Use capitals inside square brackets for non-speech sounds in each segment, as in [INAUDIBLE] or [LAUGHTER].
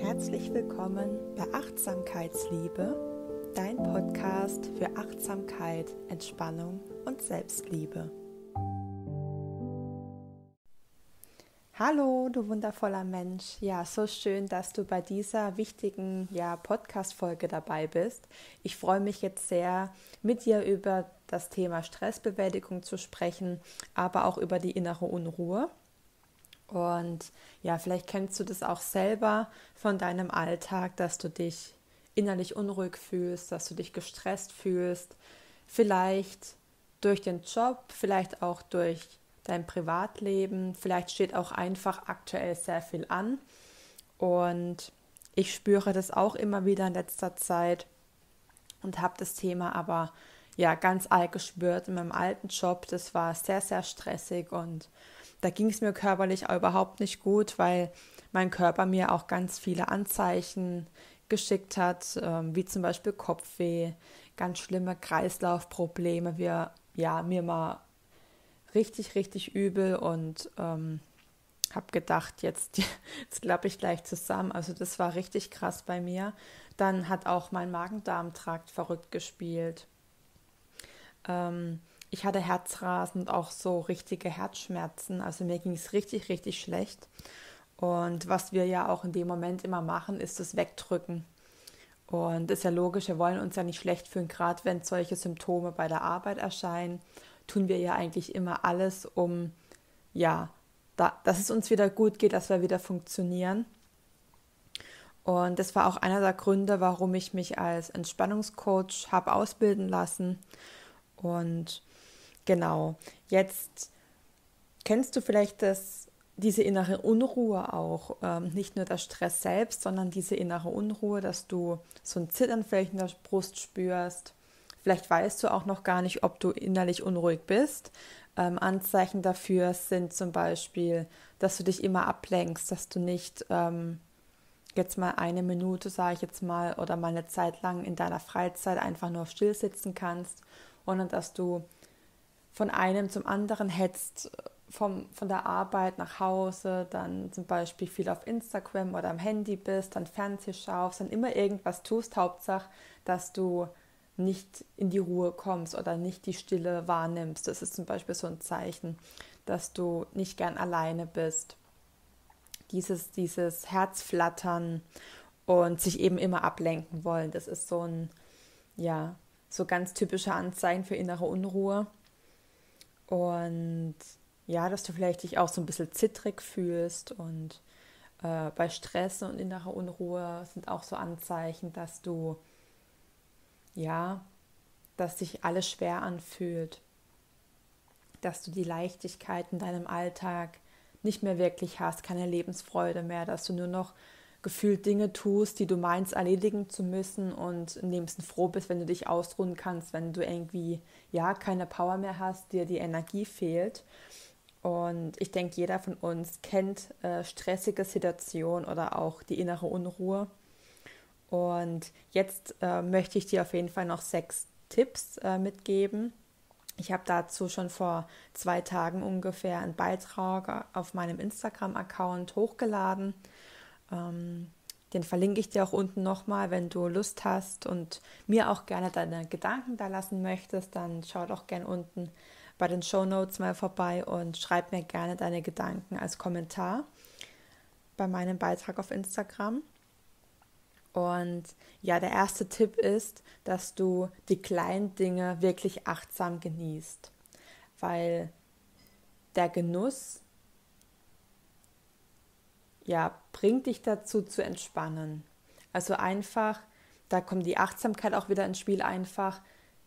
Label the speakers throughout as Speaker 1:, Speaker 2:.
Speaker 1: Herzlich willkommen bei Achtsamkeitsliebe, dein Podcast für Achtsamkeit, Entspannung und Selbstliebe. Hallo, du wundervoller Mensch. Ja, so schön, dass du bei dieser wichtigen ja, Podcast-Folge dabei bist. Ich freue mich jetzt sehr, mit dir über das Thema Stressbewältigung zu sprechen, aber auch über die innere Unruhe. Und ja, vielleicht kennst du das auch selber von deinem Alltag, dass du dich innerlich unruhig fühlst, dass du dich gestresst fühlst. Vielleicht durch den Job, vielleicht auch durch dein Privatleben. Vielleicht steht auch einfach aktuell sehr viel an. Und ich spüre das auch immer wieder in letzter Zeit und habe das Thema aber ja ganz alt gespürt in meinem alten Job. Das war sehr, sehr stressig und da ging es mir körperlich auch überhaupt nicht gut, weil mein Körper mir auch ganz viele Anzeichen geschickt hat, ähm, wie zum Beispiel Kopfweh, ganz schlimme Kreislaufprobleme, wir ja mir mal richtig, richtig übel und ähm, habe gedacht, jetzt, [LAUGHS] jetzt klappe ich gleich zusammen. Also das war richtig krass bei mir. Dann hat auch mein Magen-Darm-Trakt verrückt gespielt. Ähm, ich hatte Herzrasen und auch so richtige Herzschmerzen. Also mir ging es richtig, richtig schlecht. Und was wir ja auch in dem Moment immer machen, ist das Wegdrücken. Und ist ja logisch, wir wollen uns ja nicht schlecht fühlen, gerade wenn solche Symptome bei der Arbeit erscheinen tun wir ja eigentlich immer alles, um ja, da, dass es uns wieder gut geht, dass wir wieder funktionieren. Und das war auch einer der Gründe, warum ich mich als Entspannungscoach habe ausbilden lassen. Und genau, jetzt kennst du vielleicht das, diese innere Unruhe auch. Ähm, nicht nur der Stress selbst, sondern diese innere Unruhe, dass du so ein Zittern vielleicht in der Brust spürst Vielleicht weißt du auch noch gar nicht, ob du innerlich unruhig bist. Ähm, Anzeichen dafür sind zum Beispiel, dass du dich immer ablenkst, dass du nicht ähm, jetzt mal eine Minute, sage ich jetzt mal, oder mal eine Zeit lang in deiner Freizeit einfach nur still sitzen kannst, sondern dass du von einem zum anderen hetzt, vom, von der Arbeit nach Hause, dann zum Beispiel viel auf Instagram oder am Handy bist, dann Fernseh schaust, dann immer irgendwas tust, Hauptsache, dass du nicht in die Ruhe kommst oder nicht die Stille wahrnimmst. Das ist zum Beispiel so ein Zeichen, dass du nicht gern alleine bist. Dieses, dieses Herzflattern und sich eben immer ablenken wollen, das ist so ein, ja, so ganz typische Anzeichen für innere Unruhe. Und ja, dass du vielleicht dich auch so ein bisschen zittrig fühlst und äh, bei Stress und innerer Unruhe sind auch so Anzeichen, dass du ja, dass sich alles schwer anfühlt, dass du die Leichtigkeit in deinem Alltag nicht mehr wirklich hast, keine Lebensfreude mehr, dass du nur noch gefühlt Dinge tust, die du meinst erledigen zu müssen und im liebsten froh bist, wenn du dich ausruhen kannst, wenn du irgendwie ja keine Power mehr hast, dir die Energie fehlt. Und ich denke, jeder von uns kennt äh, stressige Situationen oder auch die innere Unruhe. Und jetzt äh, möchte ich dir auf jeden Fall noch sechs Tipps äh, mitgeben. Ich habe dazu schon vor zwei Tagen ungefähr einen Beitrag auf meinem Instagram-Account hochgeladen. Ähm, den verlinke ich dir auch unten nochmal, wenn du Lust hast und mir auch gerne deine Gedanken da lassen möchtest, dann schau doch gerne unten bei den Show Notes mal vorbei und schreib mir gerne deine Gedanken als Kommentar bei meinem Beitrag auf Instagram. Und ja, der erste Tipp ist, dass du die kleinen Dinge wirklich achtsam genießt, weil der Genuss ja bringt dich dazu zu entspannen. Also einfach, da kommt die Achtsamkeit auch wieder ins Spiel, einfach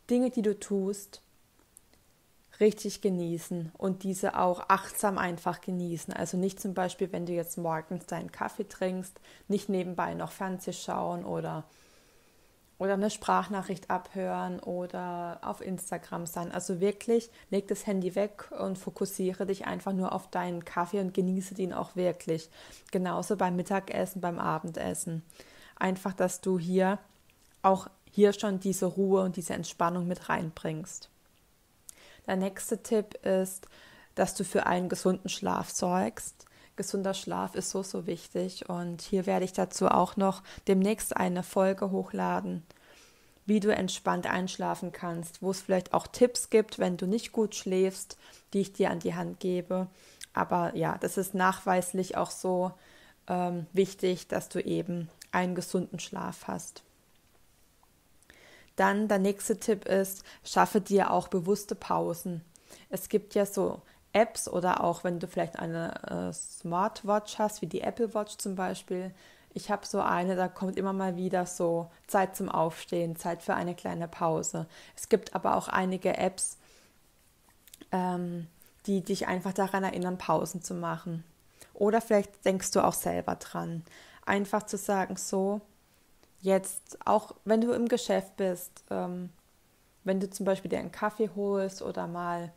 Speaker 1: Dinge, die du tust, richtig genießen und diese auch achtsam einfach genießen. Also nicht zum Beispiel, wenn du jetzt morgens deinen Kaffee trinkst, nicht nebenbei noch Fernseh schauen oder, oder eine Sprachnachricht abhören oder auf Instagram sein. Also wirklich, leg das Handy weg und fokussiere dich einfach nur auf deinen Kaffee und genieße den auch wirklich. Genauso beim Mittagessen, beim Abendessen. Einfach, dass du hier auch hier schon diese Ruhe und diese Entspannung mit reinbringst. Der nächste Tipp ist, dass du für einen gesunden Schlaf sorgst. Gesunder Schlaf ist so, so wichtig. Und hier werde ich dazu auch noch demnächst eine Folge hochladen, wie du entspannt einschlafen kannst, wo es vielleicht auch Tipps gibt, wenn du nicht gut schläfst, die ich dir an die Hand gebe. Aber ja, das ist nachweislich auch so ähm, wichtig, dass du eben einen gesunden Schlaf hast. Dann der nächste Tipp ist, schaffe dir auch bewusste Pausen. Es gibt ja so Apps oder auch wenn du vielleicht eine äh, Smartwatch hast, wie die Apple Watch zum Beispiel. Ich habe so eine, da kommt immer mal wieder so Zeit zum Aufstehen, Zeit für eine kleine Pause. Es gibt aber auch einige Apps, ähm, die dich einfach daran erinnern, Pausen zu machen. Oder vielleicht denkst du auch selber dran. Einfach zu sagen, so, jetzt, auch wenn du im Geschäft bist, ähm, wenn du zum Beispiel dir einen Kaffee holst oder mal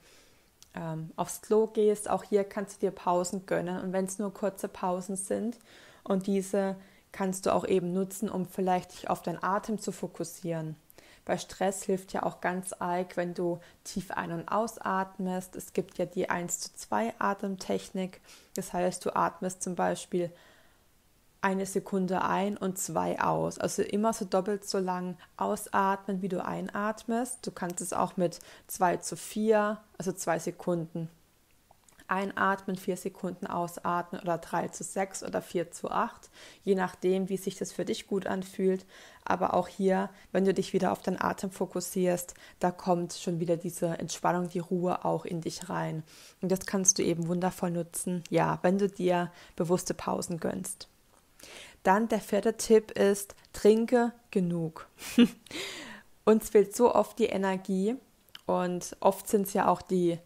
Speaker 1: ähm, aufs Klo gehst, auch hier kannst du dir Pausen gönnen. Und wenn es nur kurze Pausen sind und diese kannst du auch eben nutzen, um vielleicht dich auf deinen Atem zu fokussieren. Bei Stress hilft ja auch ganz arg, wenn du tief ein- und ausatmest. Es gibt ja die 1 zu 2 Atemtechnik. Das heißt, du atmest zum Beispiel eine Sekunde ein und zwei aus. Also immer so doppelt so lang ausatmen, wie du einatmest. Du kannst es auch mit 2 zu 4, also zwei Sekunden einatmen, vier Sekunden ausatmen oder 3 zu 6 oder 4 zu 8, je nachdem, wie sich das für dich gut anfühlt. Aber auch hier, wenn du dich wieder auf den Atem fokussierst, da kommt schon wieder diese Entspannung, die Ruhe auch in dich rein. Und das kannst du eben wundervoll nutzen, ja, wenn du dir bewusste Pausen gönnst. Dann der vierte Tipp ist, trinke genug. [LAUGHS] Uns fehlt so oft die Energie und oft sind es ja auch die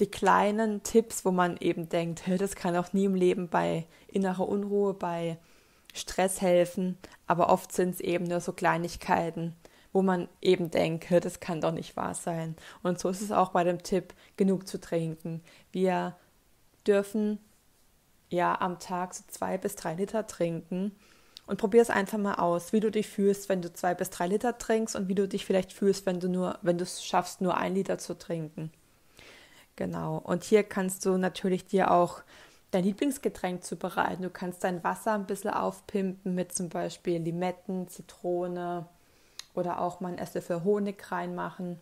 Speaker 1: die kleinen Tipps, wo man eben denkt, das kann auch nie im Leben bei innerer Unruhe, bei Stress helfen, aber oft sind es eben nur so Kleinigkeiten, wo man eben denkt, das kann doch nicht wahr sein. Und so ist es auch bei dem Tipp, genug zu trinken. Wir dürfen ja am Tag so zwei bis drei Liter trinken und probier es einfach mal aus, wie du dich fühlst, wenn du zwei bis drei Liter trinkst und wie du dich vielleicht fühlst, wenn du nur, wenn du es schaffst, nur ein Liter zu trinken. Genau. Und hier kannst du natürlich dir auch dein Lieblingsgetränk zubereiten. Du kannst dein Wasser ein bisschen aufpimpen mit zum Beispiel Limetten, Zitrone oder auch mal einen Esslöffel Honig reinmachen.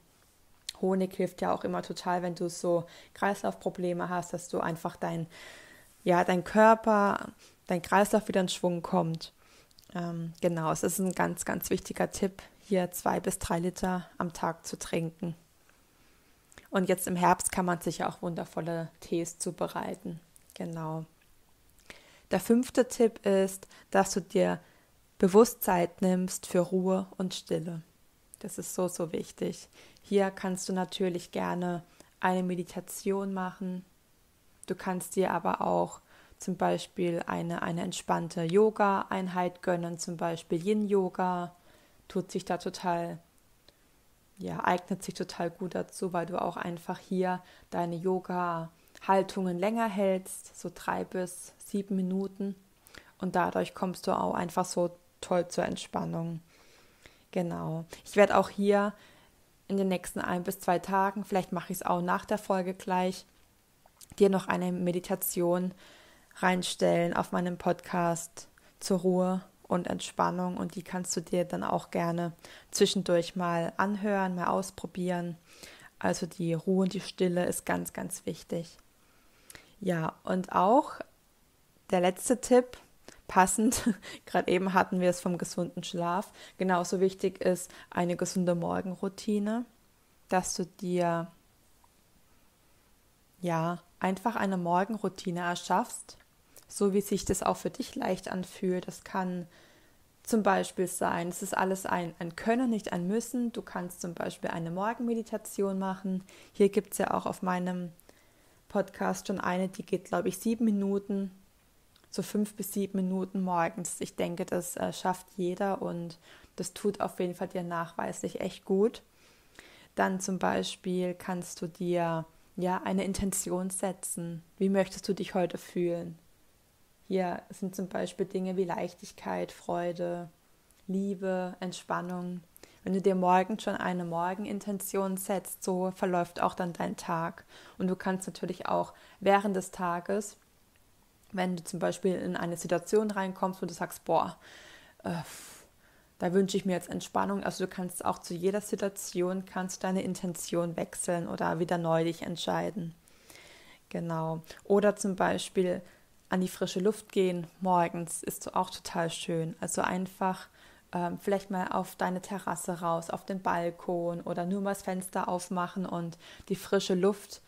Speaker 1: Honig hilft ja auch immer total, wenn du so Kreislaufprobleme hast, dass du einfach dein, ja, dein Körper, dein Kreislauf wieder in Schwung kommt. Ähm, genau, es ist ein ganz, ganz wichtiger Tipp, hier zwei bis drei Liter am Tag zu trinken. Und jetzt im Herbst kann man sich auch wundervolle Tees zubereiten. Genau. Der fünfte Tipp ist, dass du dir bewusst Zeit nimmst für Ruhe und Stille. Das ist so, so wichtig. Hier kannst du natürlich gerne eine Meditation machen. Du kannst dir aber auch zum Beispiel eine, eine entspannte Yoga-Einheit gönnen, zum Beispiel Yin-Yoga. Tut sich da total ja, eignet sich total gut dazu, weil du auch einfach hier deine Yoga-Haltungen länger hältst, so drei bis sieben Minuten. Und dadurch kommst du auch einfach so toll zur Entspannung. Genau. Ich werde auch hier in den nächsten ein bis zwei Tagen, vielleicht mache ich es auch nach der Folge gleich, dir noch eine Meditation reinstellen auf meinem Podcast zur Ruhe und Entspannung und die kannst du dir dann auch gerne zwischendurch mal anhören, mal ausprobieren. Also die Ruhe und die Stille ist ganz, ganz wichtig. Ja, und auch der letzte Tipp, passend, [LAUGHS] gerade eben hatten wir es vom gesunden Schlaf, genauso wichtig ist eine gesunde Morgenroutine, dass du dir ja einfach eine Morgenroutine erschaffst, so wie sich das auch für dich leicht anfühlt. Das kann zum Beispiel sein, es ist alles ein, ein Können, nicht ein Müssen. Du kannst zum Beispiel eine Morgenmeditation machen. Hier gibt es ja auch auf meinem Podcast schon eine, die geht, glaube ich, sieben Minuten, so fünf bis sieben Minuten morgens. Ich denke, das äh, schafft jeder und das tut auf jeden Fall dir nachweislich echt gut. Dann zum Beispiel kannst du dir ja eine Intention setzen. Wie möchtest du dich heute fühlen? Hier sind zum Beispiel Dinge wie Leichtigkeit, Freude, Liebe, Entspannung. Wenn du dir morgen schon eine Morgenintention setzt, so verläuft auch dann dein Tag. Und du kannst natürlich auch während des Tages wenn du zum Beispiel in eine Situation reinkommst, wo du sagst, boah, äh, da wünsche ich mir jetzt Entspannung. Also du kannst auch zu jeder Situation kannst deine Intention wechseln oder wieder neu dich entscheiden. Genau. Oder zum Beispiel an die frische Luft gehen morgens ist auch total schön. Also einfach ähm, vielleicht mal auf deine Terrasse raus, auf den Balkon oder nur mal das Fenster aufmachen und die frische Luft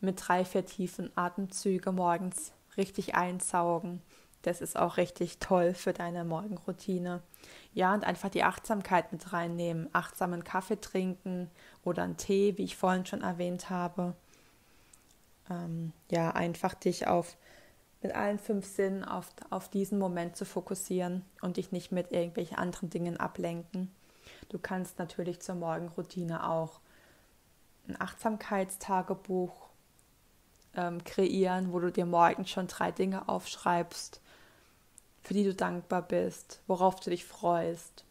Speaker 1: mit drei, vier tiefen Atemzüge morgens richtig einsaugen. Das ist auch richtig toll für deine Morgenroutine. Ja, und einfach die Achtsamkeit mit reinnehmen. Achtsamen Kaffee trinken oder einen Tee, wie ich vorhin schon erwähnt habe. Ähm, ja, einfach dich auf mit allen fünf Sinnen auf, auf diesen Moment zu fokussieren und dich nicht mit irgendwelchen anderen Dingen ablenken. Du kannst natürlich zur Morgenroutine auch ein Achtsamkeitstagebuch ähm, kreieren, wo du dir morgens schon drei Dinge aufschreibst, für die du dankbar bist, worauf du dich freust.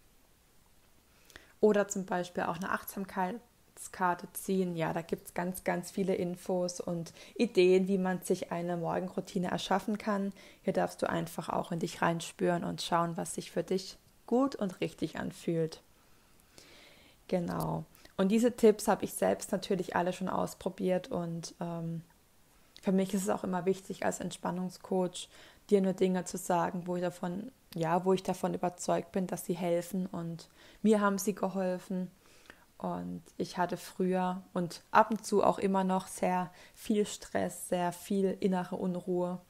Speaker 1: Oder zum Beispiel auch eine Achtsamkeitskarte ziehen. Ja, da gibt es ganz, ganz viele Infos und Ideen, wie man sich eine Morgenroutine erschaffen kann. Hier darfst du einfach auch in dich reinspüren und schauen, was sich für dich gut und richtig anfühlt. Genau. Und diese Tipps habe ich selbst natürlich alle schon ausprobiert und ähm, für mich ist es auch immer wichtig, als Entspannungscoach dir nur Dinge zu sagen, wo ich davon, ja, wo ich davon überzeugt bin, dass sie helfen und mir haben sie geholfen. Und ich hatte früher und ab und zu auch immer noch sehr viel Stress, sehr viel innere Unruhe.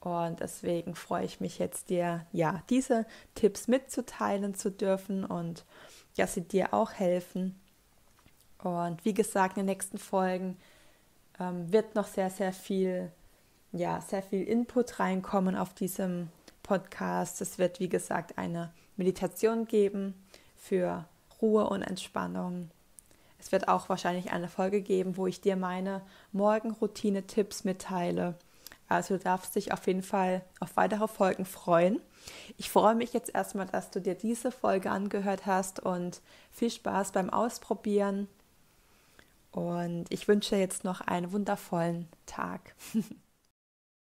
Speaker 1: Und deswegen freue ich mich jetzt dir, ja, diese Tipps mitzuteilen zu dürfen und dass sie dir auch helfen. Und wie gesagt, in den nächsten Folgen ähm, wird noch sehr, sehr viel, ja, sehr viel Input reinkommen auf diesem Podcast. Es wird, wie gesagt, eine Meditation geben für Ruhe und Entspannung. Es wird auch wahrscheinlich eine Folge geben, wo ich dir meine Morgenroutine-Tipps mitteile. Also du darfst dich auf jeden Fall auf weitere Folgen freuen. Ich freue mich jetzt erstmal, dass du dir diese Folge angehört hast und viel Spaß beim Ausprobieren und ich wünsche jetzt noch einen wundervollen Tag. [LAUGHS]